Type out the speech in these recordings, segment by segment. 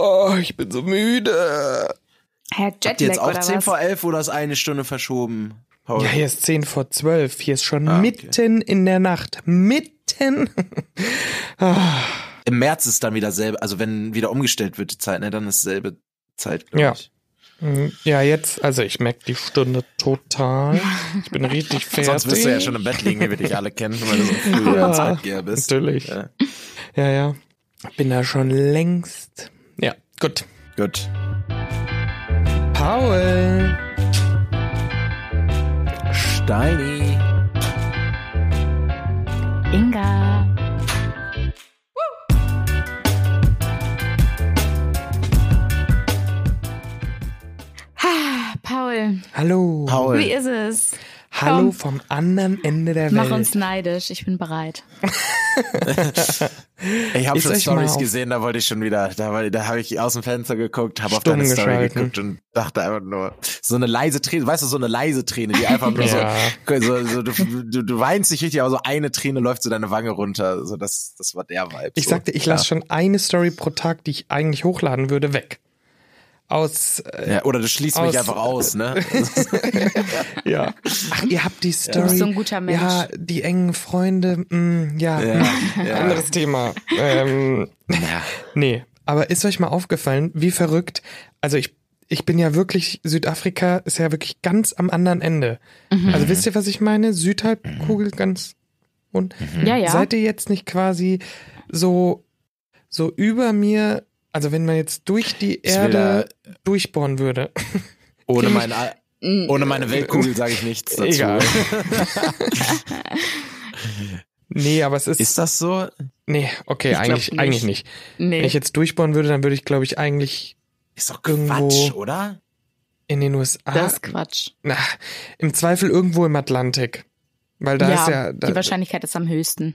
Oh, ich bin so müde. Herr Habt ihr Jetlag jetzt auch oder 10 was? vor 11 oder ist eine Stunde verschoben? Paul? Ja, hier ist 10 vor 12. Hier ist schon Ah, okay. mitten in der Nacht. Mitten. ah, Im März ist dann wieder selbe, also wenn wieder umgestellt wird die Zeit, ne, dann ist selbe Zeit, glaube Ja. ich. mm, ja, jetzt, also ich merke die Stunde total. Ich bin richtig fertig. Sonst wirst du ja schon im Bett liegen, wie wir dich alle kennen, weil du so früher Ja, Zeitgeher bist. natürlich. Ja. Ja, ja. Bin da schon längst. Ja, gut. Gut. Paul. Steini. Inga. Ha, Paul, Hallo. Paul. wie ist es? Hallo Komm. vom anderen Ende der Mach Welt. uns neidisch, ich bin bereit. Ich habe schon Stories gesehen, da wollte ich schon wieder, da, war- da habe ich aus dem Fenster geguckt, habe auf deine Story geguckt und dachte einfach nur, so eine leise Träne, weißt du, so eine leise Träne, die einfach nur Ja. so, so, so du, du, du weinst nicht richtig, aber so eine Träne läuft so deine Wange runter, so das, das war der Vibe. Ich so. sagte, ich lasse schon eine Story pro Tag, die ich eigentlich hochladen würde, weg. Aus, äh, Ja, oder du schließt Aus- mich einfach aus, ne? ja. Ach, ihr habt die Story. bist so ein guter Mensch. Ja, die engen Freunde, mh, ja. ja, ja. Anderes Thema. Ähm, ja. nee, aber ist euch mal aufgefallen, wie verrückt, also ich, ich bin ja wirklich, Südafrika ist ja wirklich ganz am anderen Ende. Mhm. Also wisst ihr, was ich meine? Südhalbkugel ganz und Ja, ja. seid ihr jetzt nicht quasi so, so über mir, also wenn man jetzt durch die Ich Erde durchbohren würde. Ohne meine, ohne meine Weltkugel sage ich nichts dazu. Egal. nee, aber es ist, Ist das so? nee, okay, Ich eigentlich, nicht. eigentlich nicht. Nee. Wenn ich jetzt durchbohren würde, dann würde ich, glaube ich, eigentlich Ist doch Irgendwo- Quatsch, oder? in den USA, das ist Quatsch. na, im Zweifel irgendwo im Atlantik. Weil da ja, ist ja, da, die Wahrscheinlichkeit ist am höchsten.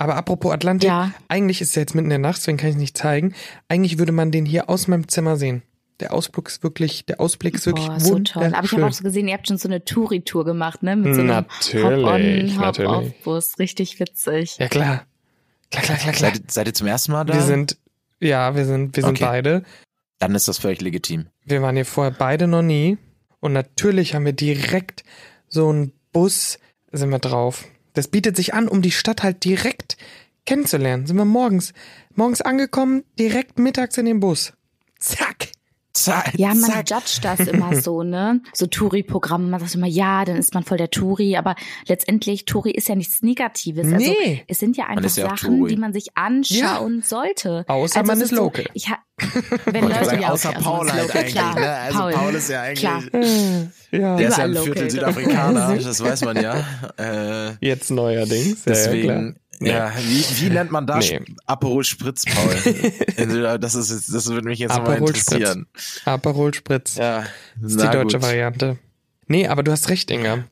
Aber apropos Atlantik, Ja, eigentlich ist es ja jetzt mitten in der Nacht, deswegen kann ich es nicht zeigen. Eigentlich würde man den hier aus meinem Zimmer sehen. Der Ausblick ist wirklich, der Ausblick ist wirklich Boah, so toll. Aber ich habe auch so gesehen, ihr habt schon so eine Touri-Tour gemacht, ne? Mit so einem Natürlich, Hop-on, natürlich. Hop-off-Bus. Richtig witzig. Ja klar. Klar, klar, klar, klar. Seid, ihr- seid ihr zum ersten Mal da? Wir sind, ja, wir sind, wir sind Okay. beide. Dann ist das völlig legitim. Wir waren hier vorher beide noch nie. Und natürlich haben wir direkt so einen Bus, sind wir drauf. Das bietet sich an, um die Stadt halt direkt kennenzulernen. Sind wir morgens, morgens angekommen, direkt mittags in den Bus. Zack. Zack, Ja, man zack. judgt das immer so, ne? So Touri-Programme, man sagt immer, ja, dann ist man voll der Touri, aber letztendlich, Touri ist ja nichts Negatives. Also, Nee. es sind ja einfach ja Sachen, Touri. die man sich anschauen sollte. Außer Also man ist so, local. Ich ha wenn Leute, sagen, außer also Paul halt eigentlich, klar, ne? Also Paul. Paul, ist ja eigentlich, Klar. Ja. der ist ja ein Viertel local. Südafrikaner, das weiß man ja. Äh, Jetzt neuerdings. Ja, deswegen, ja, ja, wie, wie nennt man das? Nee. Aperol Spritz, Paul. das ist, jetzt- das würde mich jetzt mal Aperol Spritz. interessieren. klar. Aperol Spritz. Ja, Das ist die deutsche Variante. Nee, aber du hast recht, Inga.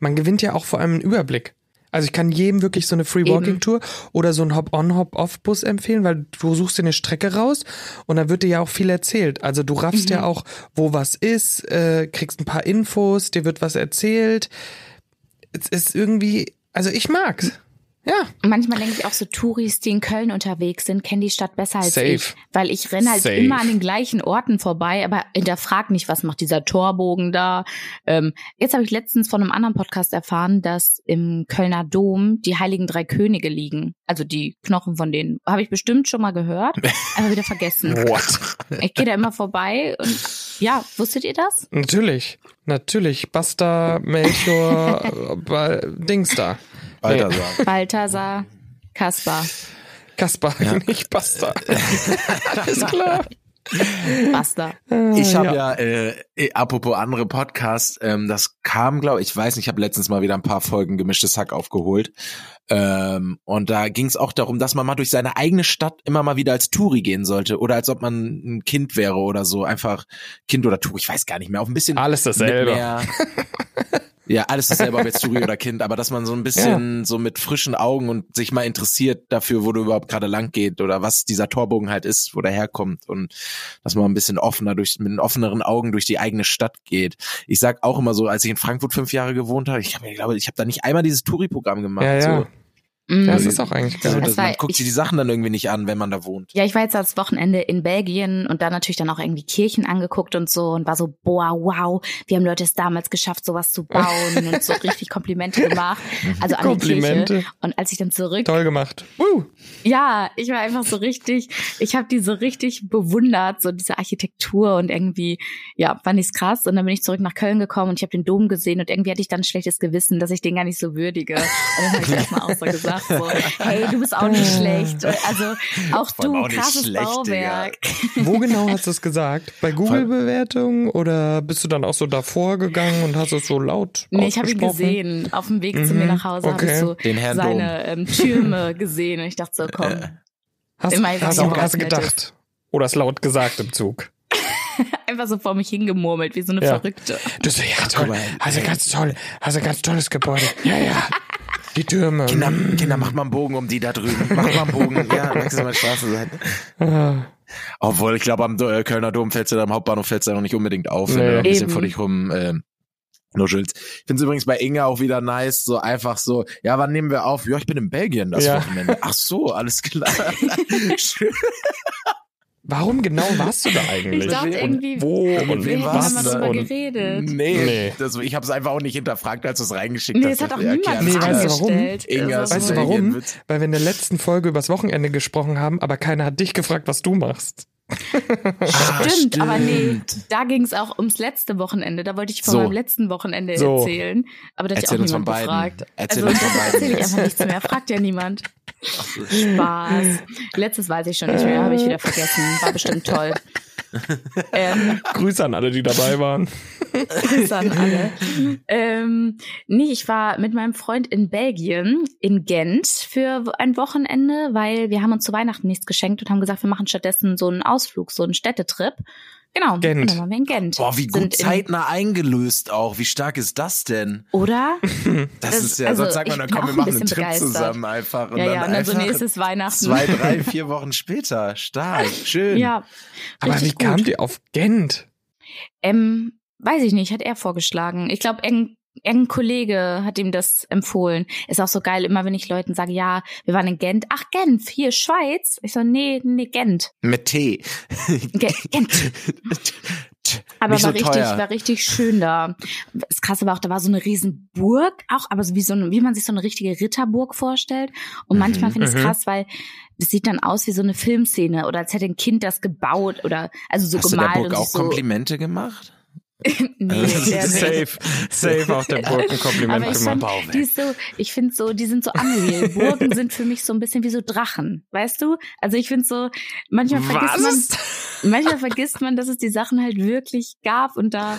Man gewinnt ja auch vor allem einen Überblick. Also ich kann jedem wirklich so eine Free Walking Tour oder so einen Hop-on, Hop-off-Bus empfehlen, weil du suchst dir eine Strecke raus und da wird dir ja auch viel erzählt. Also du raffst ja auch, wo was ist, äh, kriegst ein paar Infos, dir wird was erzählt. Es ist irgendwie, also ich mag's. Ja. Manchmal denke ich auch so, Touris, die in Köln unterwegs sind, kennen die Stadt besser als Safe. ich. Weil ich renne halt Safe. immer an den gleichen Orten vorbei, aber hinterfrag nicht, was macht dieser Torbogen da. Ähm, jetzt habe ich letztens von einem anderen Podcast erfahren, dass im Kölner Dom die Heiligen Drei Könige liegen. Also die Knochen von denen. Habe ich bestimmt schon mal gehört, aber wieder vergessen. What? Ich gehe da immer vorbei und ja, wusstet ihr das? Natürlich. Natürlich. Basta, Melchior, Ba- Dings da. Balthasar. Balthasar, Kaspar, Kaspar, nicht Basta. Alles klar. Basta. Ich habe Ja. ja, äh, eh, apropos andere Podcasts, ähm, das kam, glaube ich, ich weiß nicht, ich habe letztens mal wieder ein paar Folgen gemischtes Hack aufgeholt. Ähm, und da ging es auch darum, dass man mal durch seine eigene Stadt immer mal wieder als Touri gehen sollte. Oder als ob man ein Kind wäre oder so. Einfach Kind oder Touri, ich weiß gar nicht mehr. Auf ein bisschen Alles dasselbe. mit mehr- Ja, alles dasselbe, ob jetzt Touri oder Kind, aber dass man so ein bisschen so mit frischen Augen und sich mal interessiert dafür, wo du überhaupt gerade lang geht oder was dieser Torbogen halt ist, wo der herkommt und dass man ein bisschen offener durch, mit offeneren Augen durch die eigene Stadt geht. Ich sag auch immer so, als ich in Frankfurt fünf Jahre gewohnt habe, ich habe, ich glaube, ich habe da nicht einmal dieses Touri-Programm gemacht. Ja, ja. So. Mm. Ja, das ist auch eigentlich Also, geil. Das, man guckt ich- sich die Sachen dann irgendwie nicht an, wenn man da wohnt. Ja, ich war jetzt das Wochenende in Belgien und da natürlich dann auch irgendwie Kirchen angeguckt und so und war so, boah, wow, wie haben Leute es damals geschafft, sowas zu bauen und so richtig Komplimente gemacht. Also an die Kirche. Komplimente. Und als ich dann zurück, Toll gemacht. Woo. ja, ich war einfach so richtig, ich habe die so richtig bewundert, so diese Architektur und irgendwie, ja, fand ich's krass. Und dann bin ich zurück nach Köln gekommen und ich habe den Dom gesehen und irgendwie hatte ich dann ein schlechtes Gewissen, dass ich den gar nicht so würdige. Und dann habe ich erstmal auch so gesagt, so, hey, du bist auch nicht schlecht. Also auch du, auch krasses schlecht, Bauwerk. Wo genau hast du es gesagt? Bei Google-Bewertungen oder bist du dann auch so davor gegangen und hast es so laut Nee, ich habe ihn gesehen. Auf dem Weg zu Mhm, mir nach Hause habe ich okay. so Den Herrn seine ähm, Türme gesehen und ich dachte so, komm, Hast, Immer hast, Junges, hast du Nettes. gedacht? Oder es laut gesagt im Zug? einfach so vor mich hingemurmelt, wie so eine Ja. Verrückte. Du so, ja, toll. Hast ey. ganz toll. Hast du ganz tolles Gebäude. Ja, ja. Die Türme. Kinder. Kinder, macht mal einen Bogen um die da drüben. Macht mal einen Bogen. Ja, maximal Straßenseite. Ah. Obwohl, ich glaube, am äh, Kölner Dom fällst du da am Hauptbahnhof fällst du da noch nicht unbedingt auf, wenn Nee. du ein bisschen Eben. vor dich rum äh, nuschelst. Ich finde es übrigens bei Inga auch wieder nice, so einfach so, ja, wann nehmen wir auf? Ja, ich bin in Belgien das Ja. Wochenende. Ach so, alles klar. Schön. Warum genau warst du da eigentlich? Ich dachte irgendwie, Wo und wem wir warst du mal da? drüber und geredet. Nee, Nee. Das, ich habe es einfach auch nicht hinterfragt, als du es reingeschickt Nee, hast. es hat auch niemand Nee, weißt du warum? Inga, Also, Weißt du warum? Weil wir in der letzten Folge übers Wochenende gesprochen haben, aber keiner hat dich gefragt, was du machst. Ah, Stimmt, aber nee, da ging es auch ums letzte Wochenende. Da wollte ich von So. meinem letzten Wochenende So. erzählen. Aber da hat ja Erzähl auch uns von niemand beiden. gefragt. Erzähl also uns von das beiden erzähle ich einfach nichts mehr. Fragt ja niemand. Spaß. Letztes weiß ich schon nicht mehr, habe ich wieder vergessen. War bestimmt toll. ähm, Grüße an alle, die dabei waren. Grüße an alle. ähm, nee, ich war mit meinem Freund in Belgien, in Gent, für ein Wochenende, weil wir haben uns zu Weihnachten nichts geschenkt und haben gesagt, wir machen stattdessen so einen Ausflug, so einen Städtetrip. Genau. Gent. Und dann waren wir in Gent. Boah, wie gut zeitnah eingelöst auch. Wie stark ist das denn? Oder? Das, Das- ist ja, also, sonst sagt man, ich dann komm, wir machen einen Trip begeistert. zusammen einfach. Und ja, dann ja, und dann so nächstes Weihnachten. Zwei, drei, vier Wochen später. Stark, schön. Ja. Aber wie gut. ihr auf Gent? Ähm, weiß ich nicht, hat er vorgeschlagen. Ich glaube, irgendein, irgendein Kollege hat ihm das empfohlen. Ist auch so geil, immer wenn ich Leuten sage, ja, wir waren in Gent. Ach, Genf, hier, Schweiz. Ich so, nee, nee, Gent. Mit Tee. Ge Gent. Aber Nicht war so richtig, teuer. war richtig schön da. Das krasse war auch, da war so eine riesen Burg, auch, aber so wie so eine, wie man sich so eine richtige Ritterburg vorstellt. Und Mhm, manchmal finde ich es mhm. krass, weil das sieht dann aus wie so eine Filmszene oder als hätte ein Kind das gebaut oder also so Hast du der gemalt Burg auch so. Komplimente gemacht? nee, nicht. Safe, safe auf der Burg ein Kompliment fand, die so, ich finde so, die sind so unreal. Burgen sind für mich so ein bisschen wie so Drachen, weißt du? Also ich finde so, manchmal vergisst man, manchmal vergisst man, dass es die Sachen halt wirklich gab und da.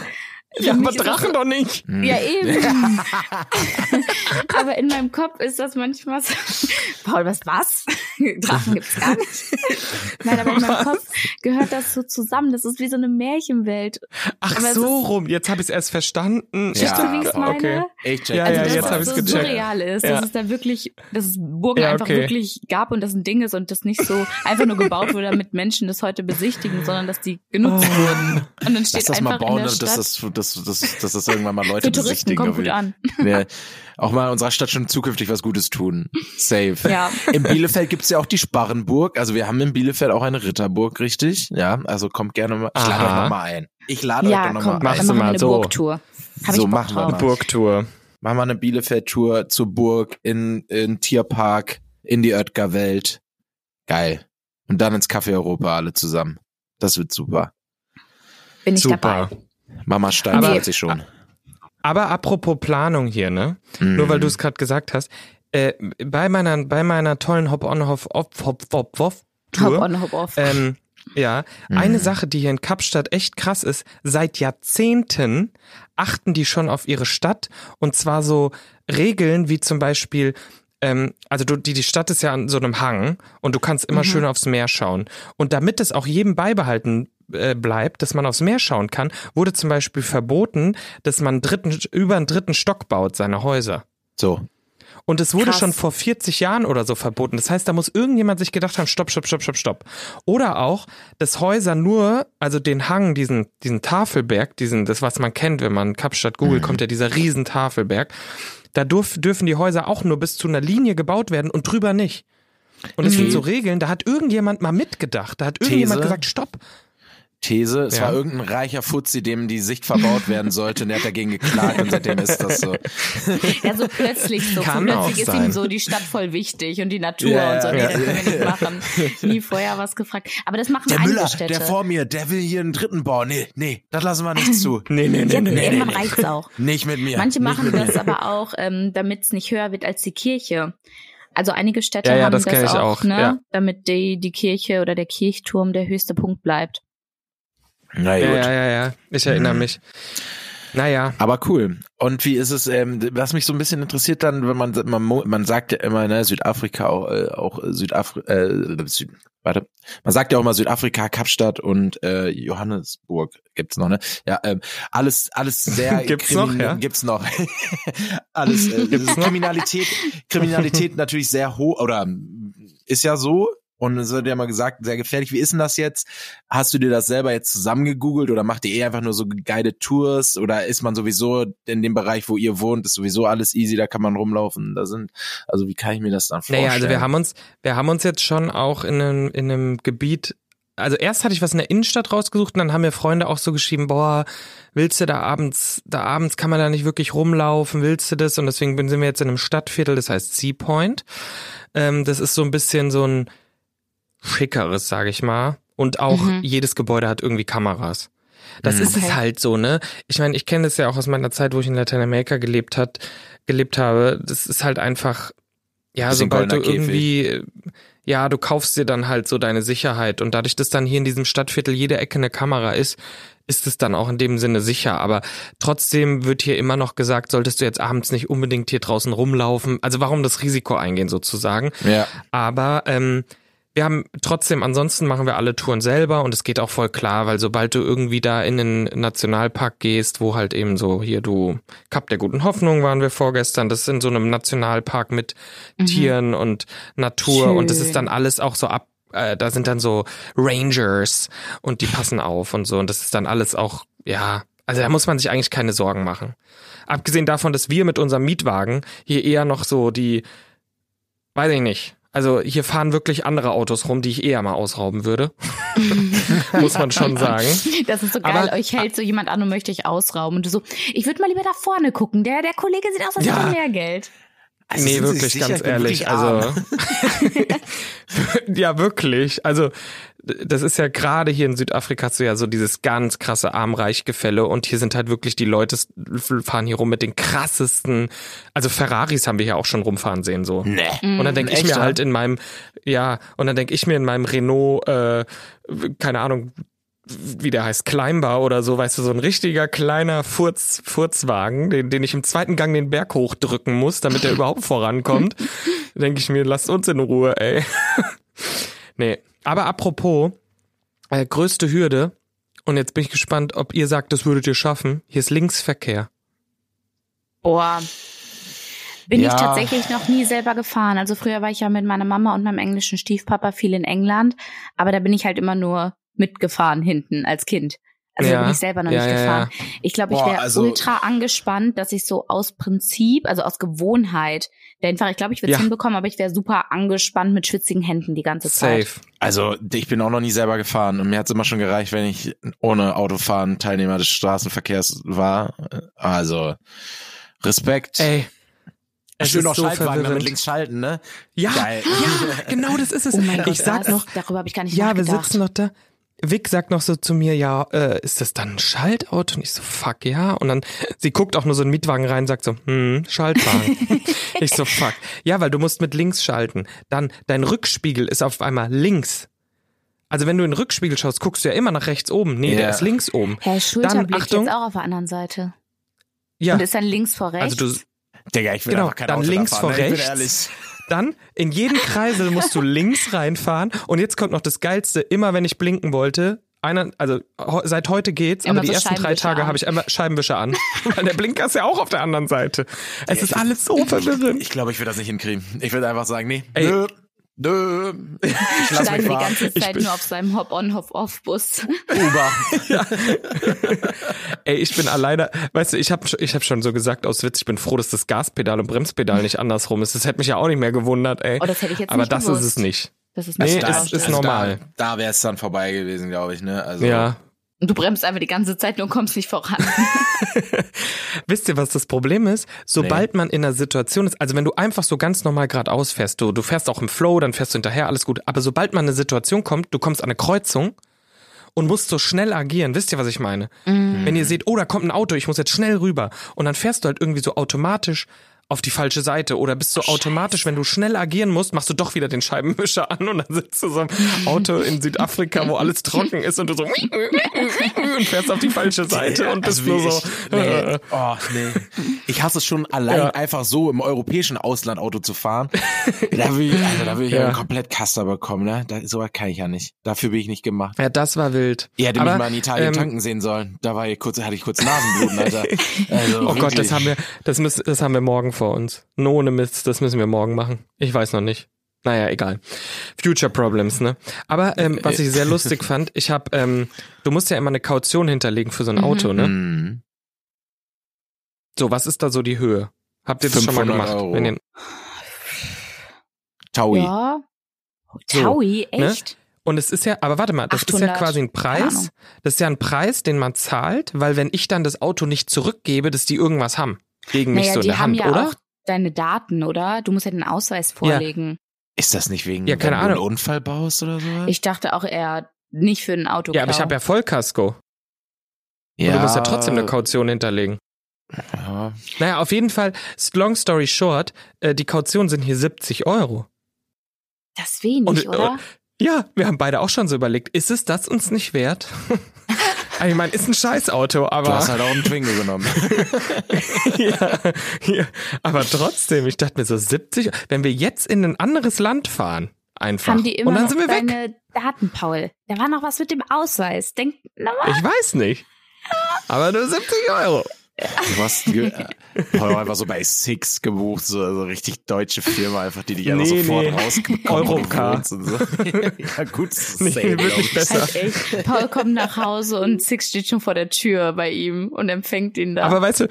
Für Ja, aber ist das Drachen doch nicht. Hm. Ja, eben. aber in meinem Kopf ist das manchmal so, Paul, was, was? Drachen gibt's gar nicht. Nein, aber in meinem Kopf gehört das so zusammen. Das ist wie so eine Märchenwelt. Ach Aber es so ist- rum, jetzt habe ich es erst verstanden. Ja, du, wie ich es meine? okay. Ich check Ja, Also, ja, dass jetzt es hab ich's so gecheckt. surreal ist, Ja. dass es da wirklich, dass es Burgen Ja, einfach okay. wirklich gab und das ein Ding ist und das nicht so einfach nur gebaut wurde, damit Menschen das heute besichtigen, sondern dass die genutzt Oh. wurden. Und dann Lass steht das mal einfach bauen, in der dass Stadt, das, dass, dass, dass das irgendwann mal Leute für Touristen besichtigen. kommt gut an. Wir auch mal unserer Stadt schon zukünftig was Gutes tun. Safe. Ja. In Bielefeld gibt's ja auch die Sparrenburg. Also wir haben in Bielefeld auch eine Ritterburg, richtig? Ja, also kommt gerne mal. Ich lade euch noch mal ein. Ich lade euch Ja, doch noch komm, mal Machst du ein. machen wir mal eine so. Burgtour. Hab So machen wir mal. Burgtour. Machen wir eine Bielefeld-Tour zur Burg in, in Tierpark, in die Oetker-Welt. Geil. Und dann ins Café Europa alle zusammen. Das wird super. Bin ich Super. dabei. Mama Stein freut sich schon. Aber apropos Planung hier, ne? Nur weil du es gerade gesagt hast, äh, bei meiner bei meiner tollen Hop-on-Hop-Off-Hop-Tour Hop on, hop off. Ähm, ja, Mhm. eine Sache, die hier in Kapstadt echt krass ist, seit Jahrzehnten achten die schon auf ihre Stadt und zwar so Regeln wie zum Beispiel, ähm, also du, die, die Stadt ist ja an so einem Hang und du kannst immer Mhm. schön aufs Meer schauen. Und damit es auch jedem beibehalten äh, bleibt, dass man aufs Meer schauen kann, wurde zum Beispiel verboten, dass man dritten, über einen dritten Stock baut, seine Häuser. So. Und es wurde Krass. schon vor 40 Jahren oder so verboten. Das heißt, da muss irgendjemand sich gedacht haben, stopp, stopp, stopp, stopp, stopp. Oder auch, dass Häuser nur, also den Hang, diesen, diesen Tafelberg, diesen, das was man kennt, wenn man Kapstadt googelt, kommt ja dieser riesen Tafelberg. Da dürf, dürfen die Häuser auch nur bis zu einer Linie gebaut werden und drüber nicht. Und es Mhm. gibt so Regeln, da hat irgendjemand mal mitgedacht. Da hat irgendjemand These. gesagt, stopp. These, es Ja. war irgendein reicher Fuzzi, dem die Sicht verbaut werden sollte und der hat dagegen geklagt und seitdem ist das so. Ja, so plötzlich so. Kann auch plötzlich ist sein. ihm so die Stadt voll wichtig und die Natur Ja, und so. Nee, ja. das können wir nicht machen. Nie vorher was gefragt. Aber das machen Der einige Müller, Städte. der vor mir, der will hier einen dritten bauen. Nee, nee, das lassen wir nicht zu. Nee, nee, nee, Jetzt, nee, nee. irgendwann reicht's auch. Nicht mit mir. Manche machen das mir. aber auch, ähm, damit es nicht höher wird als die Kirche. Also einige Städte Ja, ja, haben das das, auch, auch, ne? ja. Damit die, die Kirche oder der Kirchturm der höchste Punkt bleibt. Na Ja, ja, ja, ja. Ich erinnere Mhm. mich. Naja. Aber cool. Und wie ist es, ähm, was mich so ein bisschen interessiert dann, wenn man, man, man sagt ja immer, ne, Südafrika auch, äh, auch Südafrika, äh, Süd, warte, man sagt ja auch immer Südafrika, Kapstadt und äh, Johannesburg gibt's noch, ne? Ja, ähm, alles, alles sehr Gibt's noch, ja? gibt's noch. alles, äh, ist Kriminalität, Kriminalität natürlich sehr hoch oder ist ja so. Und es wird ja mal gesagt, sehr gefährlich. Wie ist denn das jetzt? Hast du dir das selber jetzt zusammengegoogelt oder macht ihr eh einfach nur so geile Tours oder ist man sowieso in dem Bereich, wo ihr wohnt, ist sowieso alles easy, da kann man rumlaufen, da sind, also wie kann ich mir das dann vorstellen? Naja, also wir haben uns, wir haben uns jetzt schon auch in einem, in einem Gebiet, also erst hatte ich was in der Innenstadt rausgesucht und dann haben mir Freunde auch so geschrieben, boah, willst du da abends, da abends kann man da nicht wirklich rumlaufen, willst du das? Und deswegen sind wir jetzt in einem Stadtviertel, das heißt Sea Point. Ähm, das ist so ein bisschen so ein schickeres, sage ich mal. Und auch Mhm. jedes Gebäude hat irgendwie Kameras. Das Mhm. ist es halt so, ne? Ich meine, ich kenne das ja auch aus meiner Zeit, wo ich in Lateinamerika gelebt hat, gelebt habe. Das ist halt einfach, ja, sobald du irgendwie, ja, du kaufst dir dann halt so deine Sicherheit und dadurch, dass dann hier in diesem Stadtviertel jede Ecke eine Kamera ist, ist es dann auch in dem Sinne sicher. Aber trotzdem wird hier immer noch gesagt, solltest du jetzt abends nicht unbedingt hier draußen rumlaufen. Also warum das Risiko eingehen sozusagen? Ja. Aber ähm, wir haben trotzdem, ansonsten machen wir alle Touren selber und es geht auch voll klar, weil sobald du irgendwie da in den Nationalpark gehst, wo halt eben so hier du Kap der guten Hoffnung waren wir vorgestern, das ist in so einem Nationalpark mit Tieren und Natur und das Schön. ist dann alles auch so ab äh, da sind dann so Rangers und die passen auf und so und das ist dann alles auch ja, also da muss man sich eigentlich keine Sorgen machen. Abgesehen davon, dass wir mit unserem Mietwagen hier eher noch so die weiß ich nicht. Also hier fahren wirklich andere Autos rum, die ich eher mal ausrauben würde. Muss man schon sagen. Das ist so geil. Aber- Euch hält so jemand an und möchte dich ausrauben. Und du so, ich würde mal lieber da vorne gucken. Der, der Kollege sieht aus, als Ja. hätte er mehr Geld. Also nee, wirklich, ganz Ich ehrlich. Also ja, wirklich. Also das ist ja gerade hier in Südafrika hast du ja so dieses ganz krasse Arm-Reich-Gefälle und hier sind halt wirklich die Leute fahren hier rum mit den krassesten, also Ferraris haben wir hier auch schon rumfahren sehen so. Nee. Und dann denke ich Echt, mir ja? halt in meinem, ja, und dann denke ich mir in meinem Renault, äh, keine Ahnung, wie der heißt, Climber oder so, weißt du, so ein richtiger kleiner Furz, Furzwagen, den, den ich im zweiten Gang den Berg hochdrücken muss, damit er überhaupt vorankommt. denke ich mir, lasst uns in Ruhe, ey. nee. Aber apropos, äh, größte Hürde, und jetzt bin ich gespannt, ob ihr sagt, das würdet ihr schaffen. Hier ist Linksverkehr. Boah. Bin Ja. ich tatsächlich noch nie selber gefahren. Also früher war ich ja mit meiner Mama und meinem englischen Stiefpapa viel in England, aber da bin ich halt immer nur mitgefahren hinten als Kind. Also da Ja. bin ich selber noch Ja, nicht ja, gefahren. Ich glaube, ich wäre also- ultra angespannt, dass ich so aus Prinzip, also aus Gewohnheit, einfach, ich glaube, ich würde es Ja. hinbekommen, aber ich wäre super angespannt mit schwitzigen Händen die ganze Zeit. Safe. Also ich bin auch noch nie selber gefahren und mir hat es immer schon gereicht, wenn ich ohne Autofahren Teilnehmer des Straßenverkehrs war. Also Respekt. Ey. Es Schön noch so Schaltwagen damit verwirrend. links schalten, ne? Ja, Geil. ja, genau, das ist es. Oh mein Gott, ich sag das, noch, darüber habe ich gar nicht ja, wir sitzen noch da. Vic sagt noch so zu mir, ja, äh, ist das dann ein Schaltauto? Und ich so, fuck, ja. Und dann, sie guckt auch nur so in den Mietwagen rein, sagt so, hm, Schaltwagen. ich so, fuck. Ja, weil du musst mit links schalten. Dann, dein Rückspiegel ist auf einmal links. Also wenn du in den Rückspiegel schaust, guckst du ja immer nach rechts oben. Nee, der Ja. ist links oben. Herr Schulterblick Achtung. jetzt auch auf der anderen Seite. Ja, Und ist dann links vor rechts. also du, Digga, ich will Genau, einfach kein dann Auto da links fahren, vor ne? Ich bin rechts. Dann in jeden Kreisel musst du links reinfahren und jetzt kommt noch das Geilste, immer wenn ich blinken wollte, einer, also seit heute geht's, Immer aber die so ersten drei Tage habe ich immer Scheibenwischer an. Weil der Blinker ist ja auch auf der anderen Seite. Es ist alles so verwirrend. Ich glaube, ich würde das nicht hinkriegen. Ich würde einfach sagen, nee, Ey. Nö. Ich lass mich die fahren. ganze Zeit bin- nur auf seinem Hop-on-Hop-off-Bus. Uber. Ey, ich bin alleine, weißt du, ich habe ich hab schon so gesagt aus Witz, ich bin froh, dass das Gaspedal und Bremspedal nicht andersrum ist. Das hätte mich ja auch nicht mehr gewundert, ey. Oh, das hätte ich jetzt Aber nicht das gewusst. ist es nicht. Das ist Nee, nicht ist- ist normal. Da, da wäre es dann vorbei gewesen, glaube ich, ne? Also, Ja. Und du bremst einfach die ganze Zeit nur und kommst nicht voran. Wisst ihr, was das Problem ist? Sobald man in einer Situation ist, also wenn du einfach so ganz normal geradeaus fährst, du, du fährst auch im Flow, dann fährst du hinterher, alles gut. Aber sobald man in eine Situation kommt, du kommst an eine Kreuzung und musst so schnell agieren, wisst ihr, was ich meine? Wenn ihr seht, oh, da kommt ein Auto, ich muss jetzt schnell rüber. Und dann fährst du halt irgendwie so automatisch auf die falsche Seite oder bist so automatisch, wenn du schnell agieren musst, machst du doch wieder den Scheibenwischer an und dann sitzt du so im Auto in Südafrika, wo alles trocken ist und du so und fährst auf die falsche Seite und bist Also nur so. ich, nee, oh, nee. Ich hasse es schon allein Ja. einfach so im europäischen Ausland Auto zu fahren. Da will ich, also da will ich ja. Ja. einen komplett Kaster bekommen, ne? Da, so kann ich ja nicht. Dafür bin ich nicht gemacht. Ja, das war wild. Hättet Aber, mich mal in Italien ähm, tanken sehen sollen. Da war ich kurz, hatte ich kurz Nasenbluten, Alter. Also, Oh Gott, wirklich. das haben wir, das müssen, das haben wir morgen vor uns. No, ohne Mist, das müssen wir morgen machen. Ich weiß noch nicht. Naja, egal. Future Problems, ne? Aber ähm, was ich sehr lustig fand, ich habe, ähm, du musst ja immer eine Kaution hinterlegen für so ein Mhm. Auto, ne? Mhm. So, was ist da so die Höhe? Habt ihr das schon mal 500 gemacht? Euro. Wenn ihr, Taui. Ja. So, Taui, ne? echt? und es ist ja, aber warte mal, das ist ja 800, quasi ein. Preis. Das ist ja ein Preis, den man zahlt, weil wenn ich dann das Auto nicht zurückgebe, dass die irgendwas haben. Gegen mich Naja, so in die der haben Hand, ja oder? auch deine Daten, oder? Du musst ja den Ausweis vorlegen. Ist das nicht wegen, Ja, keine wenn du einen Ahnung. Unfall baust oder so? Ich dachte auch eher nicht für ein Auto. Ja, aber ich habe ja Vollkasko. Und du musst ja trotzdem eine Kaution hinterlegen. Ja. Naja, auf jeden Fall, long story short, äh, die Kaution sind hier 70 Euro. Das ist wenig, Und, äh, oder? Ja, wir haben beide auch schon so überlegt, ist es das uns nicht wert? ich meine, ist ein Scheißauto, Du aber, hast halt auch einen Twingo genommen. ja, ja, aber trotzdem, ich dachte mir so 70, wenn wir jetzt in ein anderes Land fahren, einfach, Haben die immer und dann sind wir weg. deine Daten, Paul? Da war noch was mit dem Ausweis. Denk nochmal. Ich weiß nicht. Aber nur 70 Euro. Du hast äh, einfach so bei Six gebucht, so, so richtig deutsche Firma, einfach die dich einfach Nee, sofort nee. rausbekommen. Europcar. Und so. ja, gut, das ist Nee, safe, glaub wirklich ich. besser. Halt echt. Paul kommt nach Hause und Six steht schon vor der Tür bei ihm und empfängt ihn da. Aber weißt du,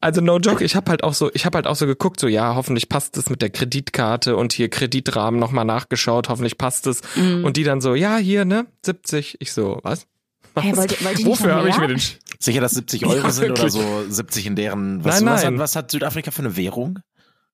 also no joke, ich habe halt auch so, ich habe halt auch so geguckt, so ja, hoffentlich passt es mit der Kreditkarte und hier Kreditrahmen nochmal nachgeschaut, hoffentlich passt es. Mhm. Und die dann so, ja, hier, ne, 70. Ich so, was? Was? Hey, wollt wollt Wofür habe ich mir den Sch Sicher, dass 70 Euro Ja, sind oder so 70 in deren. Was, Nein, was, nein. hat, was hat Südafrika für eine Währung?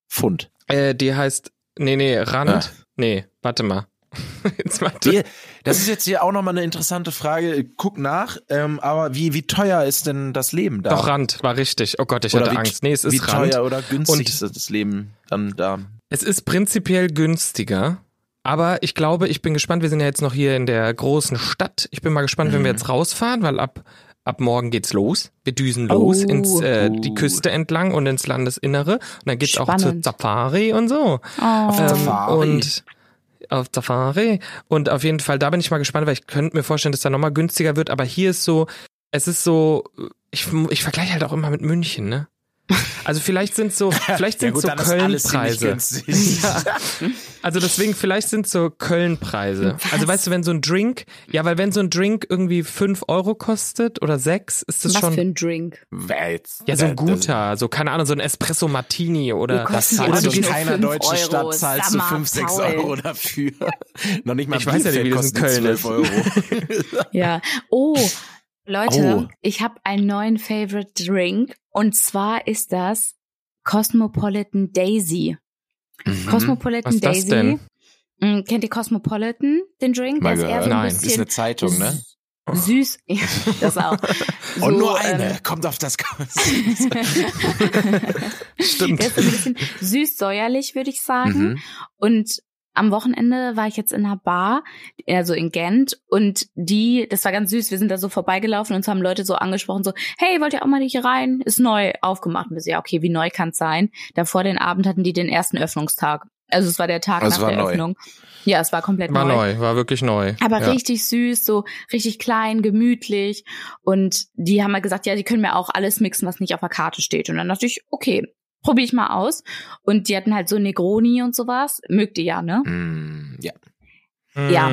Pfund. äh, Die heißt, nee, nee, Rand. Ah. Nee, warte mal. Jetzt warte. Die, das ist jetzt hier auch nochmal eine interessante Frage. Guck nach, ähm, aber wie, wie teuer ist denn das Leben da? Doch, Rand war richtig. Oh Gott, ich Oder hatte wie, Angst. Nee, es wie ist Rand. teuer oder günstig Und- ist das Leben dann da? Es ist prinzipiell günstiger. Aber ich glaube, ich bin gespannt. Wir sind ja jetzt noch hier in der großen Stadt. Ich bin mal gespannt, wenn wir Mhm. jetzt rausfahren, weil ab, ab morgen geht's los. Wir düsen los Oh, ins, äh, die. Küste entlang und ins Landesinnere. Und dann geht's auch zur Spannend. Safari und so. oh. Ähm, Safari. Und auf Safari. Und auf jeden Fall, da bin ich mal gespannt, weil ich könnte mir vorstellen, dass da nochmal günstiger wird. Aber hier ist so, es ist so, ich, ich vergleiche halt auch immer mit München, ne? Also vielleicht sind so, vielleicht sind so ist alles ziemlich Köln-Preise. Ja. Also deswegen, vielleicht sind so Köln-Preise. Was? Also weißt du, wenn so ein Drink, ja, weil wenn so ein Drink irgendwie fünf Euro kostet oder sechs, ist das Was schon. für ein Drink. Ja, so ein guter, so keine Ahnung, so ein Espresso Martini oder. Das die oder zahlst du in keiner fünf deutschen Euro. Stadt zahlst du Sag mal, 5, 6 Paul. Euro dafür. Noch nicht mal Ich weiß ja nicht, wie das in Köln kostet 12 Euro. Ja. Oh, Leute, Oh. ich habe einen neuen Favorite Drink und zwar ist das Cosmopolitan Daisy. Mhm. Cosmopolitan Was ist das Daisy. denn? Mm, Kennt ihr Cosmopolitan, den Drink? Mal so gehört. ein Nein. Ist eine Zeitung, ne? süß. das auch. So, Und nur eine. ähm, Kommt auf das. Stimmt. Der ist so ein bisschen süß-säuerlich, würde ich sagen. mhm. Und am Wochenende war ich jetzt in einer Bar, also in Gent, und die, das war ganz süß, wir sind da so vorbeigelaufen und uns haben Leute so angesprochen, so, hey, wollt ihr auch mal hier rein? Ist neu aufgemacht. Und wir so, ja, okay, wie neu kann's sein? Davor den Abend hatten die den ersten Öffnungstag. Also es war der Tag Also nach war der neu. Öffnung. Ja, es war komplett War neu. neu, war wirklich neu. Aber ja. richtig süß, so richtig klein, gemütlich. Und die haben halt gesagt, ja, die können mir auch alles mixen, was nicht auf der Karte steht. Und dann dachte ich, okay, probiere ich mal aus. Und die hatten halt so Negroni und sowas. Mögt ihr ja, ne? Mm, ja. Ja.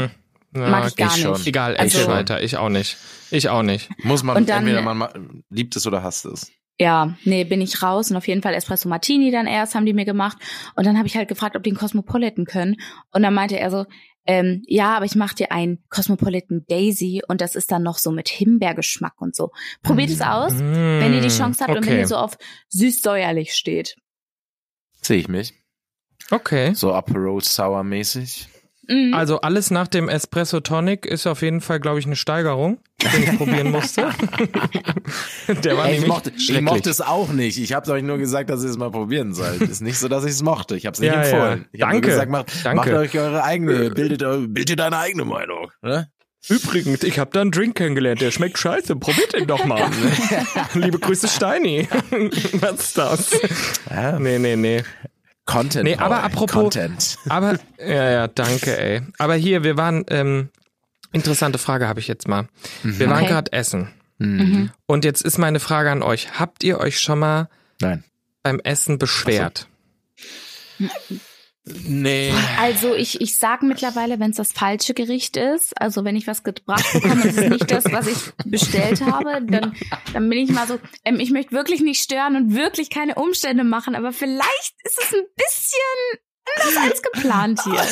Mm, Mag ich gar schon. nicht. Egal, Also- also, weiter. Ich auch nicht. Ich auch nicht. Muss man Und dann- entweder man ma- liebt es oder hasst es. Ja, nee, bin ich raus und auf jeden Fall Espresso Martini dann erst haben die mir gemacht und dann habe ich halt gefragt, ob die einen Cosmopolitan können und dann meinte er so, ähm, ja, aber ich mache dir einen Cosmopolitan Daisy und das ist dann noch so mit Himbeergeschmack und so. Probiert es aus, wenn ihr die Chance habt und wenn Mm, okay. ihr so auf süß-säuerlich steht. Sehe ich mich. Okay. So Aperol Sour mäßig. Mhm. Also alles nach dem Espresso Tonic ist auf jeden Fall, glaube ich, eine Steigerung, den ich probieren musste. Der war Ey, ich, mochte, ich mochte es auch nicht. Ich habe euch nur gesagt, dass ihr es mal probieren sollt. Ist nicht so, dass ich es mochte. Ich habe es nicht Ja, empfohlen. ja. Danke. nur gesagt, macht, Danke. macht euch eure eigene, bildet, bildet deine eigene Meinung. Ne? Übrigens, ich habe da einen Drink kennengelernt, der schmeckt scheiße. Probiert den doch mal. Liebe Grüße, Steini. Was ist das? Ja. Nee, nee, nee. Content. Nee, aber Boy. apropos- Content. Aber, ja, ja, danke, ey. Aber hier, wir waren, ähm, interessante Frage habe ich jetzt mal. Wir waren Okay. gerade essen. Mhm. Und jetzt ist meine Frage an euch. Habt ihr euch schon mal Nein. beim Essen beschwert? Nee. Also ich, ich sag mittlerweile, wenn es das falsche Gericht ist, also wenn ich was gebracht bekomme und es ist nicht das, was ich bestellt habe, dann, dann bin ich mal so, ähm, ich möchte wirklich nicht stören und wirklich keine Umstände machen, aber vielleicht ist es ein bisschen anders als geplant hier.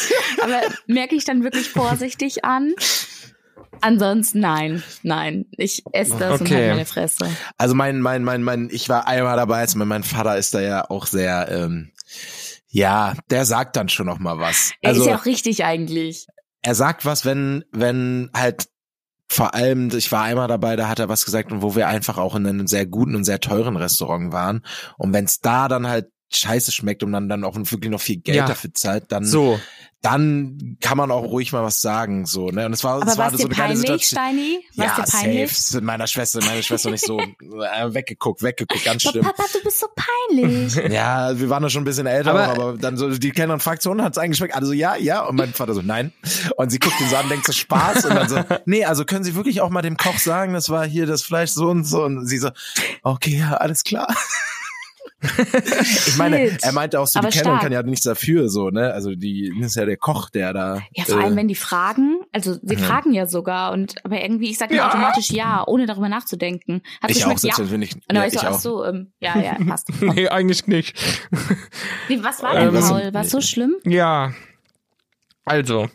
Aber merke ich dann wirklich vorsichtig an. Ansonsten nein, nein. Ich esse das und Okay. halt meine Fresse. Also mein, mein, mein, mein, ich war einmal dabei, als mein, mein Vater ist da ja auch sehr, ähm, ja, der sagt dann schon noch mal was. Er Also ist ja auch richtig eigentlich. er sagt was, wenn, wenn halt vor allem, ich war einmal dabei, da hat er was gesagt und wo wir einfach auch in einem sehr guten und sehr teuren Restaurant waren. Und wenn es da dann halt scheiße schmeckt und man dann auch wirklich noch viel Geld Ja. dafür zahlt, dann, So. Dann kann man auch ruhig mal was sagen, so, ne? Und es war, es war so eine geile peinlich, Situation. Steini? War Ja, safe. Meiner Schwester, meine Schwester nicht so äh, weggeguckt, weggeguckt, ganz schlimm. Papa, du bist so peinlich. Ja, wir waren da schon ein bisschen älter, Aber- aber, dann so, die so, und hat's eingeschmeckt? Alle so, ja, ja. Und mein Vater so, nein. Und sie guckt ihn so an, denkt so, Spaß. Und dann so, nee, also können Sie wirklich auch mal dem Koch sagen, das war hier das Fleisch so und so. Und sie so, okay, ja, alles klar. ich meine, Shit. er meinte auch so, die Aber Kellnerin stark. kann ja nichts dafür, so, ne? Also die, das ist ja der Koch, der da. Ja, vor allem, äh, wenn die fragen, also sie Mhm. fragen ja sogar und aber irgendwie, ich sage Ja. automatisch ja, ohne darüber nachzudenken. Hat ich auch, geschmeckt, ja. selbst wenn ich, Und ja, ich so, ach auch. so, ähm, ja, ja, passt. Nee, eigentlich nicht. Wie, was war denn, Ähm, Paul? War es so schlimm? Ja. Also,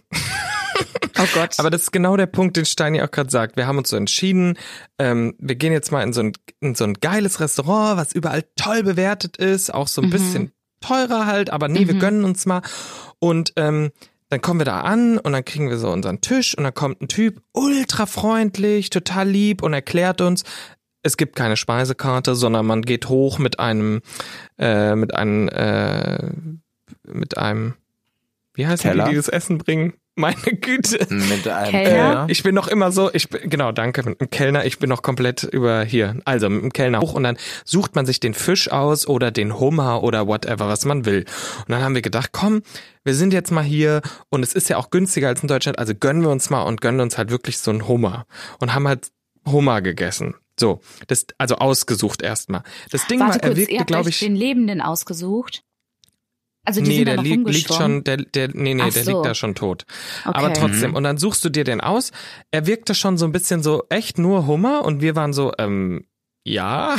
Oh Gott. aber das ist genau der Punkt, den Steini auch gerade sagt. Wir haben uns so entschieden, ähm, wir gehen jetzt mal in so, ein, in so ein geiles Restaurant, was überall toll bewertet ist, auch so ein Mhm. bisschen teurer halt, aber nee, wir Mhm. gönnen uns mal. Und ähm, dann kommen wir da an und dann kriegen wir so unseren Tisch und dann kommt ein Typ, ultra freundlich, total lieb und erklärt uns, es gibt keine Speisekarte, sondern man geht hoch mit einem, äh, mit einem, äh, mit einem, wie heißt Teller? die, die das Essen bringen? Meine Güte. Mit einem Kellner? Kellner. Ich bin noch immer so, ich bin, genau, danke, mit dem Kellner, ich bin noch komplett über hier. Also mit dem Kellner hoch und dann sucht man sich den Fisch aus oder den Hummer oder whatever, was man will. Und dann haben wir gedacht, komm, wir sind jetzt mal hier und es ist ja auch günstiger als in Deutschland, also gönnen wir uns mal und gönnen uns halt wirklich so einen Hummer. Und haben halt Hummer gegessen. So, das, also ausgesucht erstmal. Das Ding Warte war, er wirkte, habt glaube euch ich. den Lebenden ausgesucht? Also die nee, sind der li liegt schon, der, der, nee, nee, Ach der so. liegt da schon tot. Okay. Aber trotzdem, und dann suchst du dir den aus. Er wirkte schon so ein bisschen so, echt nur Hummer? Und wir waren so, ähm, ja.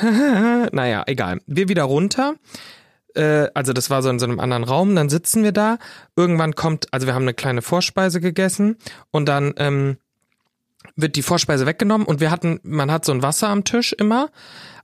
naja, egal. Wir wieder runter. Äh, also das war so in so einem anderen Raum. Dann sitzen wir da. Irgendwann kommt, also wir haben eine kleine Vorspeise gegessen und dann ähm, wird die Vorspeise weggenommen und wir hatten, man hat so ein Wasser am Tisch immer,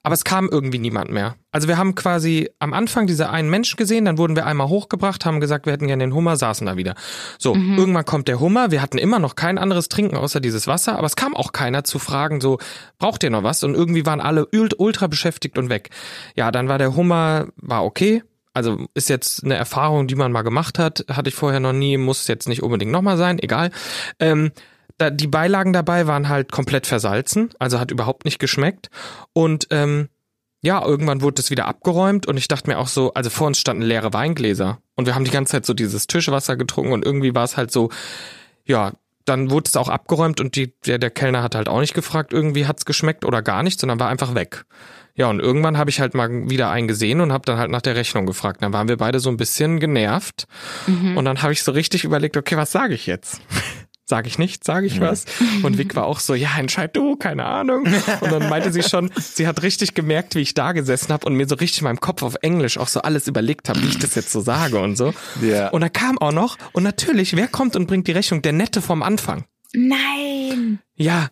aber es kam irgendwie niemand mehr. Also wir haben quasi am Anfang diese einen Menschen gesehen, dann wurden wir einmal hochgebracht, haben gesagt, wir hätten gerne den Hummer, saßen da wieder. So, irgendwann kommt der Hummer, wir hatten immer noch kein anderes Trinken außer dieses Wasser, aber es kam auch keiner zu fragen, so, braucht ihr noch was? Und irgendwie waren alle ult- ultra beschäftigt und weg. Ja, dann war der Hummer, war okay. Also ist jetzt eine Erfahrung, die man mal gemacht hat, hatte ich vorher noch nie, muss jetzt nicht unbedingt nochmal sein, egal. Ähm, da, die Beilagen dabei waren halt komplett versalzen, also hat überhaupt nicht geschmeckt. Und ähm, ja, irgendwann wurde es wieder abgeräumt und ich dachte mir auch so, also vor uns standen leere Weingläser und wir haben die ganze Zeit so dieses Tischwasser getrunken und irgendwie war es halt so, ja, dann wurde es auch abgeräumt und die, der, der Kellner hat halt auch nicht gefragt, irgendwie hat's geschmeckt oder gar nicht, sondern war einfach weg. Ja, und irgendwann habe ich halt mal wieder einen gesehen und habe dann halt nach der Rechnung gefragt. Dann waren wir beide so ein bisschen genervt. Mhm. Und dann habe ich so richtig überlegt, okay, was sage ich jetzt? Sag ich nicht, sage ich was. Und Vic war auch so, ja, entscheid du, keine Ahnung. Und dann meinte sie schon, sie hat richtig gemerkt, wie ich da gesessen habe und mir so richtig in meinem Kopf auf Englisch auch so alles überlegt habe, wie ich das jetzt so sage und so. Ja. Und dann kam auch noch, und natürlich, wer kommt und bringt die Rechnung? Der Nette vom Anfang. Nein. Ja.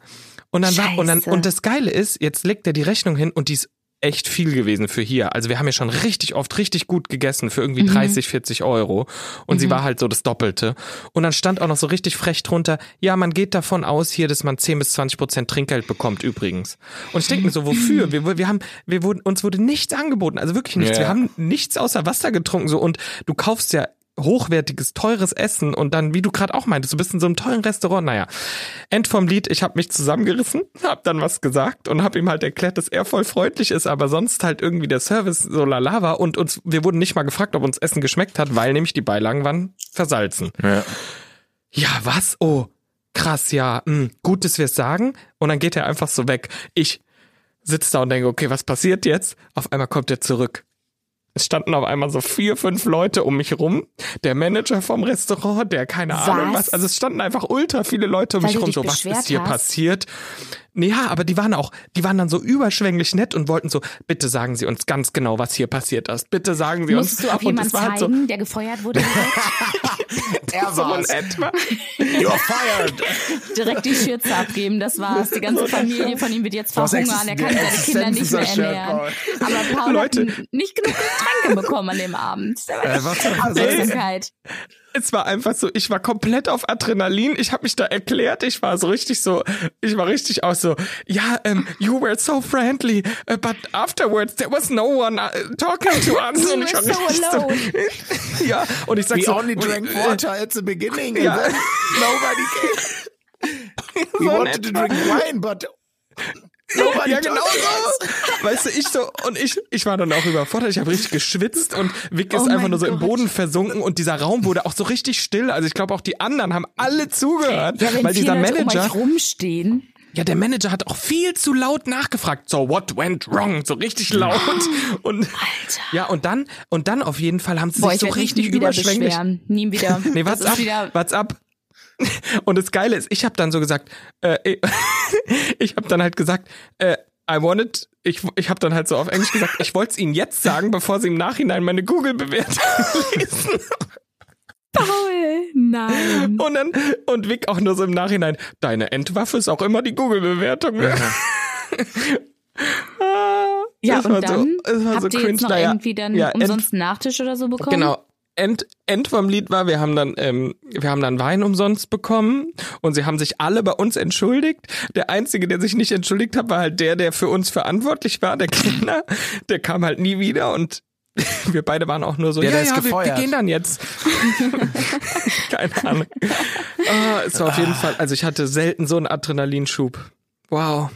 Und dann Scheiße. war, und dann, und das Geile ist, jetzt legt er die Rechnung hin und die ist echt viel gewesen für hier. Also wir haben ja schon richtig oft richtig gut gegessen für irgendwie 30, mhm. 40 Euro. Und mhm. sie war halt so das Doppelte. Und dann stand auch noch so richtig frech drunter, ja, man geht davon aus hier, dass man 10 bis 20 Prozent Trinkgeld bekommt übrigens. Und ich denke mir so, wofür? Wir, wir haben, wir wurden, uns wurde nichts angeboten, also wirklich nichts. Yeah. Wir haben nichts außer Wasser getrunken so und du kaufst ja hochwertiges, teures Essen und dann, wie du gerade auch meintest, du bist in so einem tollen Restaurant. Naja, End vom Lied, ich habe mich zusammengerissen, habe dann was gesagt und habe ihm halt erklärt, dass er voll freundlich ist, aber sonst halt irgendwie der Service so lala war und uns, wir wurden nicht mal gefragt, ob uns Essen geschmeckt hat, weil nämlich die Beilagen waren versalzen. Ja, ja was? Oh, krass, ja, mh, hm, gut, dass wir es sagen. Und dann geht er einfach so weg. Ich sitze da und denke, okay, was passiert jetzt? Auf einmal kommt er zurück es standen auf einmal so vier, fünf Leute um mich rum. Der Manager vom Restaurant, der keine was? Ahnung was. Also es standen einfach ultra viele Leute um Weil mich rum. So, was ist hier hast? passiert? Ja, aber die waren auch, die waren dann so überschwänglich nett und wollten so, bitte sagen Sie uns ganz genau, was hier passiert ist. Bitte sagen Sie Musst uns. du auf jemanden zeigen, halt so, der gefeuert wurde? er war's. So etwa. You're fired. Direkt die Schürze abgeben, das war's. Die ganze Familie von ihm wird jetzt verhungern. Er kann seine Kinder nicht mehr ernähren. Aber Paul Leute. hat nicht genug Getränke bekommen an dem Abend. Äh, was es war einfach so, ich war komplett auf Adrenalin. Ich habe mich da erklärt. Ich war so richtig so, ich war richtig auch so, ja, um, you were so friendly, uh, but afterwards there was no one uh, talking to us. und ich war so alone. So, ja, und ich sag We so, only drank water at the beginning. Ja. Nobody came. We wanted to drink wine, but Nobody ja, genau so. Weißt du, ich so, und ich, ich war dann auch überfordert. Ich habe richtig geschwitzt und Vic ist oh einfach nur so Gott. im Boden versunken und dieser Raum wurde auch so richtig still. Also ich glaube auch die anderen haben alle zugehört, ja, weil dieser Manager um rumstehen. Ja, der Manager hat auch viel zu laut nachgefragt. So, what went wrong? So richtig laut. Und Alter. ja, und dann und dann auf jeden Fall haben sie Boah, sich so richtig überschwänglich. Beschweren. Nie wieder. nee, what's ab? What's ab? Und das Geile ist, ich habe dann so gesagt, äh, ich habe dann halt gesagt, äh, I wanted, ich, ich habe dann halt so auf Englisch gesagt, ich wollte es Ihnen jetzt sagen, bevor Sie im Nachhinein meine Google-Bewertung lesen. Paul, nein. Und dann, und Vic auch nur so im Nachhinein, deine Endwaffe ist auch immer die Google-Bewertung. Ja. ah, ja, und dann so, habt so ihr jetzt noch naja, irgendwie dann ja, umsonst Nachtisch oder so bekommen? Genau, End, End vom Lied war, wir haben dann, ähm, wir haben dann Wein umsonst bekommen und sie haben sich alle bei uns entschuldigt. Der einzige, der sich nicht entschuldigt hat, war halt der, der für uns verantwortlich war, der Kellner. Der kam halt nie wieder und wir beide waren auch nur so, ja, ja, ja wir, wir, gehen dann jetzt. Keine Ahnung. Oh, es war auf jeden Fall, also ich hatte selten so einen Adrenalinschub. Wow.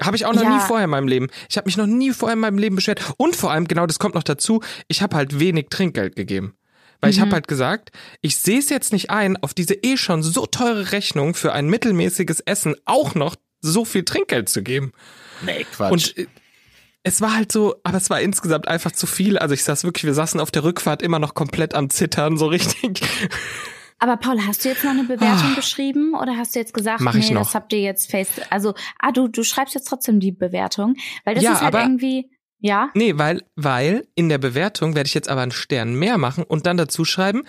Habe ich auch noch ja. nie vorher in meinem Leben. Ich habe mich noch nie vorher in meinem Leben beschwert. Und vor allem, genau das kommt noch dazu, ich habe halt wenig Trinkgeld gegeben. Weil mhm. ich habe halt gesagt, ich sehe es jetzt nicht ein, auf diese eh schon so teure Rechnung für ein mittelmäßiges Essen auch noch so viel Trinkgeld zu geben. Nee, Quatsch. Und äh, es war halt so, aber es war insgesamt einfach zu viel. Also ich saß wirklich, wir saßen auf der Rückfahrt immer noch komplett am Zittern, so richtig. Aber Paul, hast du jetzt noch eine Bewertung oh. geschrieben oder hast du jetzt gesagt, Mach ich nee, noch. das habt ihr jetzt face, also, ah, du, du schreibst jetzt trotzdem die Bewertung, weil das ja, ist halt irgendwie, ja? Nee, weil, weil in der Bewertung werde ich jetzt aber einen Stern mehr machen und dann dazu schreiben,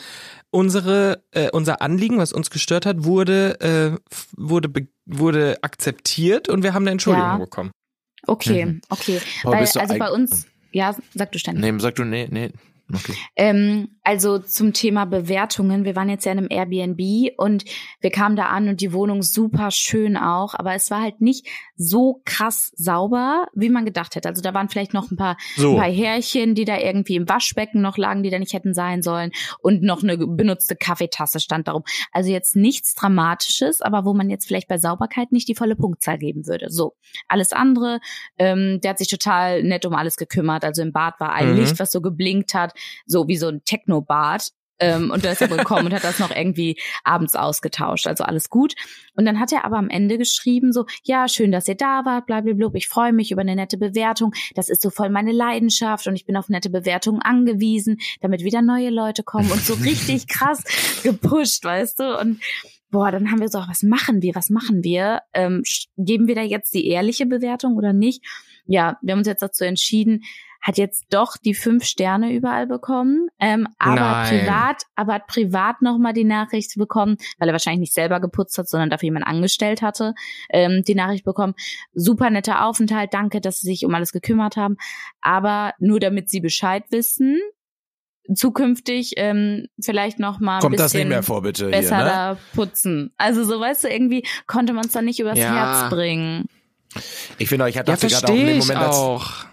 unsere, äh, unser Anliegen, was uns gestört hat, wurde, äh, wurde, wurde akzeptiert und wir haben eine Entschuldigung ja. bekommen. Okay, mhm. okay. Weil, also bei uns, ja, sag du ständig. Nee, sag du, nee, nee, Okay. Ähm, also zum Thema Bewertungen. Wir waren jetzt ja in einem Airbnb und wir kamen da an und die Wohnung super schön auch, aber es war halt nicht so krass sauber, wie man gedacht hätte. Also da waren vielleicht noch ein paar, so. ein paar Härchen, die da irgendwie im Waschbecken noch lagen, die da nicht hätten sein sollen und noch eine benutzte Kaffeetasse stand darum. Also jetzt nichts Dramatisches, aber wo man jetzt vielleicht bei Sauberkeit nicht die volle Punktzahl geben würde. So, alles andere, ähm, der hat sich total nett um alles gekümmert. Also im Bad war ein mhm. Licht, was so geblinkt hat so wie so ein Techno-Bad. Ähm, und da ist er gekommen und hat das noch irgendwie abends ausgetauscht. Also alles gut. Und dann hat er aber am Ende geschrieben so, ja, schön, dass ihr da wart, blablabla. Ich freue mich über eine nette Bewertung. Das ist so voll meine Leidenschaft und ich bin auf nette Bewertungen angewiesen, damit wieder neue Leute kommen und so richtig krass gepusht, weißt du? Und boah, dann haben wir so, was machen wir, was machen wir? Ähm, geben wir da jetzt die ehrliche Bewertung oder nicht? Ja, wir haben uns jetzt dazu entschieden, hat jetzt doch die fünf Sterne überall bekommen, ähm, aber Nein. privat, aber hat privat nochmal die Nachricht bekommen, weil er wahrscheinlich nicht selber geputzt hat, sondern dafür jemand angestellt hatte, ähm, die Nachricht bekommen, super netter Aufenthalt, danke, dass Sie sich um alles gekümmert haben, aber nur damit Sie Bescheid wissen, zukünftig ähm, vielleicht noch mal ein Kommt bisschen das nicht mehr vor, bitte. besser hier, ne? da putzen. Also so weißt du, irgendwie konnte man es dann nicht übers Ja. Herz bringen. Ich finde, ich hatte Ja, gerade auch in dem ich Moment, auch. als,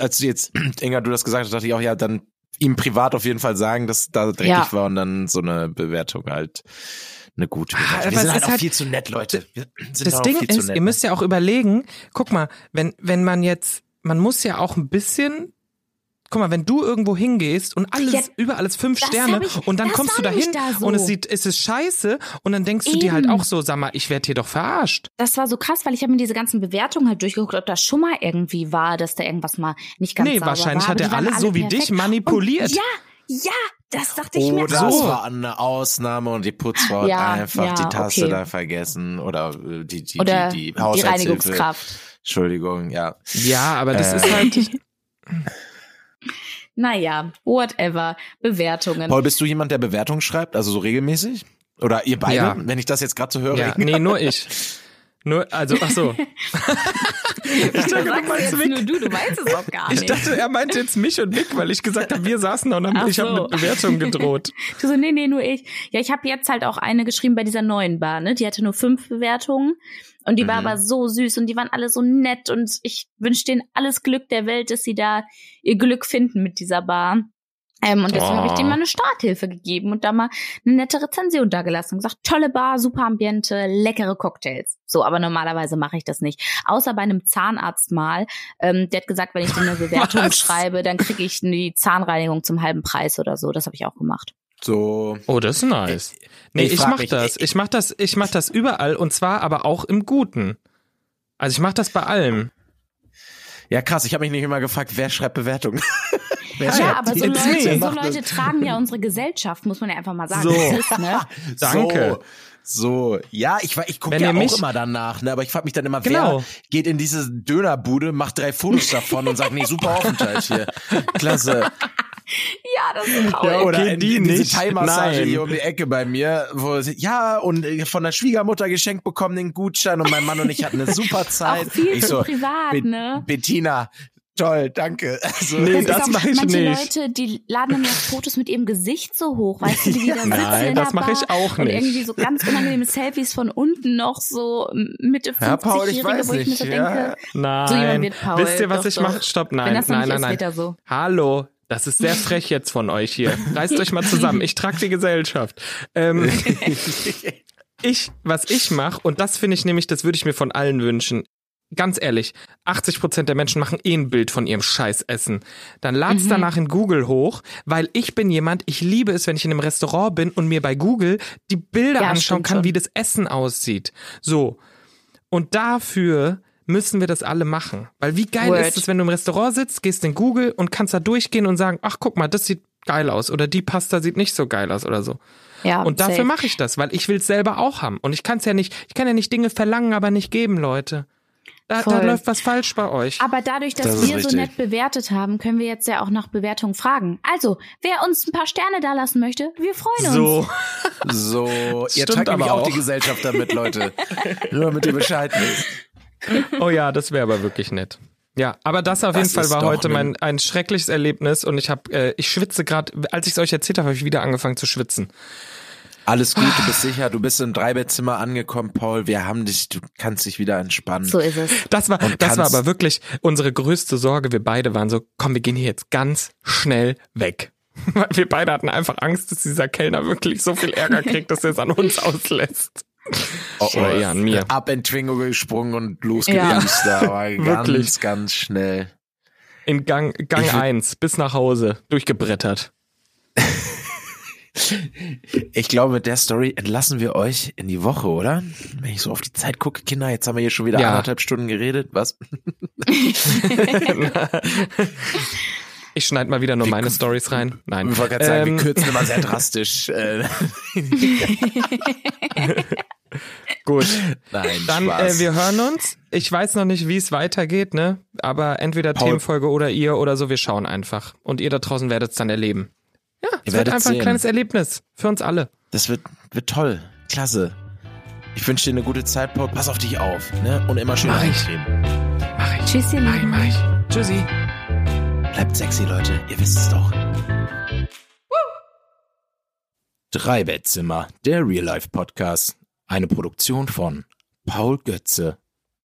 als du jetzt, Inga, du das gesagt hast, dachte ich auch, ja, dann ihm privat auf jeden Fall sagen, dass da dreckig Ja. war und dann so eine Bewertung halt eine gute Ah, Bewertung. aber Wir sind halt ist auch halt- viel zu nett, Leute. Wir sind Das auch Ding viel zu ist, nett. ihr müsst ja auch überlegen, guck mal, wenn, wenn man jetzt, man muss ja auch ein bisschen, guck mal, wenn du irgendwo hingehst und alles, Ja, überall ist fünf Sterne ich- und dann kommst du dahin da so. und es sieht, es ist scheiße und dann denkst du dir halt Eben. auch so, sag mal, ich werde hier doch verarscht. Das war so krass, weil ich habe mir diese ganzen Bewertungen halt durchgeguckt, ob das schon mal irgendwie war, dass da irgendwas mal nicht ganz Nee, sauber wahrscheinlich war. hat aber er die waren alle so wie dich manipuliert. Und ja, ja, das dachte ich mir Oder auch. es war eine Ausnahme und die Putzfrau Ja, hat einfach ja, die Tasse okay. da vergessen oder äh, die, die, Oder die, die die. Reinigungskraft. Entschuldigung, ja. Ja, aber das Äh. ist halt, Naja, whatever. Bewertungen. Paul, bist du jemand, der Bewertungen schreibt? Also so regelmäßig? Oder ihr beide? Ja. Wenn ich das jetzt gerade so höre. ja, nee, nur ich. Nur, also, ach so. ich dachte, du meinst jetzt nur du, du weißt es auch gar Ich nicht. dachte, er meinte jetzt mich und Mick, weil ich gesagt habe, wir saßen da und haben, Ach ich habe so. mit Bewertung gedroht. Du so, nee, nee, nur ich. Ja, ich habe jetzt halt auch eine geschrieben bei dieser neuen Bar, ne? Die hatte nur fünf Bewertungen. Und die war Mhm. aber so süß und die waren alle so nett und ich wünsche denen alles Glück der Welt, dass sie da ihr Glück finden mit dieser Bar. Ähm, und deswegen habe ich Oh. denen mal eine Starthilfe gegeben und da mal eine nette Rezension da gelassen und gesagt, tolle Bar, super Ambiente, leckere Cocktails. So, aber normalerweise mache ich das nicht. Außer bei einem Zahnarzt mal. Ähm, der hat gesagt, wenn ich denen eine Bewertung Was? schreibe, dann kriege ich die Zahnreinigung zum halben Preis oder so. Das habe ich auch gemacht. So. Oh, das ist nice. Nee, Ich ich, frag mach mich, das. Ich mach das, ich mach das überall und zwar aber auch im Guten. Also ich mach das bei allem. Ja, krass. Ich habe mich nicht immer gefragt, wer schreibt Bewertungen. wer Ja, schreibt aber die? so Leute, so. Leute tragen ja unsere Gesellschaft, muss man ja einfach mal sagen. So. Ist, ne? Danke. So, so. ja, ich, ich gucke ja ihr mich- auch immer danach, ne, aber ich frage mich dann immer, Genau. wer geht in diese Dönerbude, macht drei Fotos davon und sagt, nee, super Aufenthalt hier. Klasse. Ja, das ist Paul. Ja, oder okay, in, die in diese. Thai-Massage hier um die Ecke bei mir, wo sie, ja, und äh, von der Schwiegermutter geschenkt bekommen den Gutschein und mein Mann und ich hatten eine super Zeit. Auch viel ich so, privat, Be- ne? Bettina, toll, danke. Also, Nee, das auch- mach ich manche nicht. Leute, die laden dann ja Fotos mit ihrem Gesicht so hoch, weißt du, die da sitzen Nein, in das der mach ich auch Und nicht. irgendwie so ganz unangenehme Selfies von unten noch so Mitte 50-Jährige, Ja, Paul, ich weiß wo ich mir so nicht, denke, ja. Nein. So jemand wird Paul, Wisst ihr, was doch, ich mache? Stopp, wenn nein, das nein, nein, ist, nein. er so. Hallo, das ist sehr frech jetzt von euch hier. Reißt euch mal zusammen. Ich trage die Gesellschaft. Ähm, ich, was ich mache, und das finde ich nämlich, das würde ich mir von allen wünschen. Ganz ehrlich, 80 Prozent der Menschen machen eh ein Bild von ihrem Scheißessen. Dann lad's Mhm. danach in Google hoch, weil ich bin jemand, ich liebe es, wenn ich in einem Restaurant bin und mir bei Google die Bilder Ja, anschauen kann, schon. wie das Essen aussieht. So. Und dafür müssen wir das alle machen. Weil wie geil Word. ist es, wenn du im Restaurant sitzt, gehst in Google und kannst da durchgehen und sagen, ach guck mal, das sieht geil aus oder die Pasta sieht nicht so geil aus oder so. Ja, Und dafür mache ich das, weil ich will es selber auch haben. Und ich kann es ja nicht, ich kann ja nicht Dinge verlangen, aber nicht geben, Leute. Da, da läuft was falsch bei euch. Aber dadurch, dass Das wir so richtig. nett bewertet haben, können wir jetzt ja auch nach Bewertungen fragen. Also, wer uns ein paar Sterne da lassen möchte, wir freuen uns. So. So, ihr tragt aber auch die. Gesellschaft damit, Leute. Nur damit ihr Bescheid wisst. Oh ja, das wäre aber wirklich nett. Ja, aber das auf Das jeden Fall war heute mein ein schreckliches Erlebnis und ich habe, äh, ich schwitze gerade, als ich es euch erzählt habe, habe ich wieder angefangen zu schwitzen. Alles gut, du bist sicher, du bist im Dreibettzimmer angekommen, Paul. Wir haben dich, du kannst dich wieder entspannen. So ist es. Das war, Und das war aber wirklich unsere größte Sorge. Wir beide waren so, komm, wir gehen hier jetzt ganz schnell weg. Weil wir beide hatten einfach Angst, dass dieser Kellner wirklich so viel Ärger kriegt, dass er es an uns auslässt. Oh, Oder eher an mir. Ab in Twingo gesprungen und Ja. losgedüst da, aber ganz, Wirklich. ganz schnell. In Gang, Gang Ich würd- 1 bis nach Hause durchgebrettert. Ich glaube, mit der Story entlassen wir euch in die Woche, oder? Wenn ich so auf die Zeit gucke, Kinder, jetzt haben wir hier schon wieder Ja. anderthalb Stunden geredet. Was? Ich schneide mal wieder nur meine Stories rein. Nein. Ich wollte gerade sagen, Ähm, wir kürzen immer sehr drastisch. Äh, Gut. Nein, Dann, Spaß. äh, wir hören uns. Ich weiß noch nicht, wie es weitergeht, ne? Aber entweder Paul. Themenfolge oder ihr oder so, wir schauen einfach. Und ihr da draußen werdet es dann erleben. Ja, es wird werdet einfach ein sehen. kleines Erlebnis. Für uns alle. Das wird, wird toll. Klasse. Ich wünsche dir eine gute Zeit, Paul. Pass auf dich auf, ne? Und immer schön Mach ich. Mach ich. Tschüss, ihr Mach ich, mach ich. Tschüssi. Bleibt sexy, Leute. Ihr wisst es doch. Drei Bettzimmer, der Real Life Podcast. Eine Produktion von Paul Götze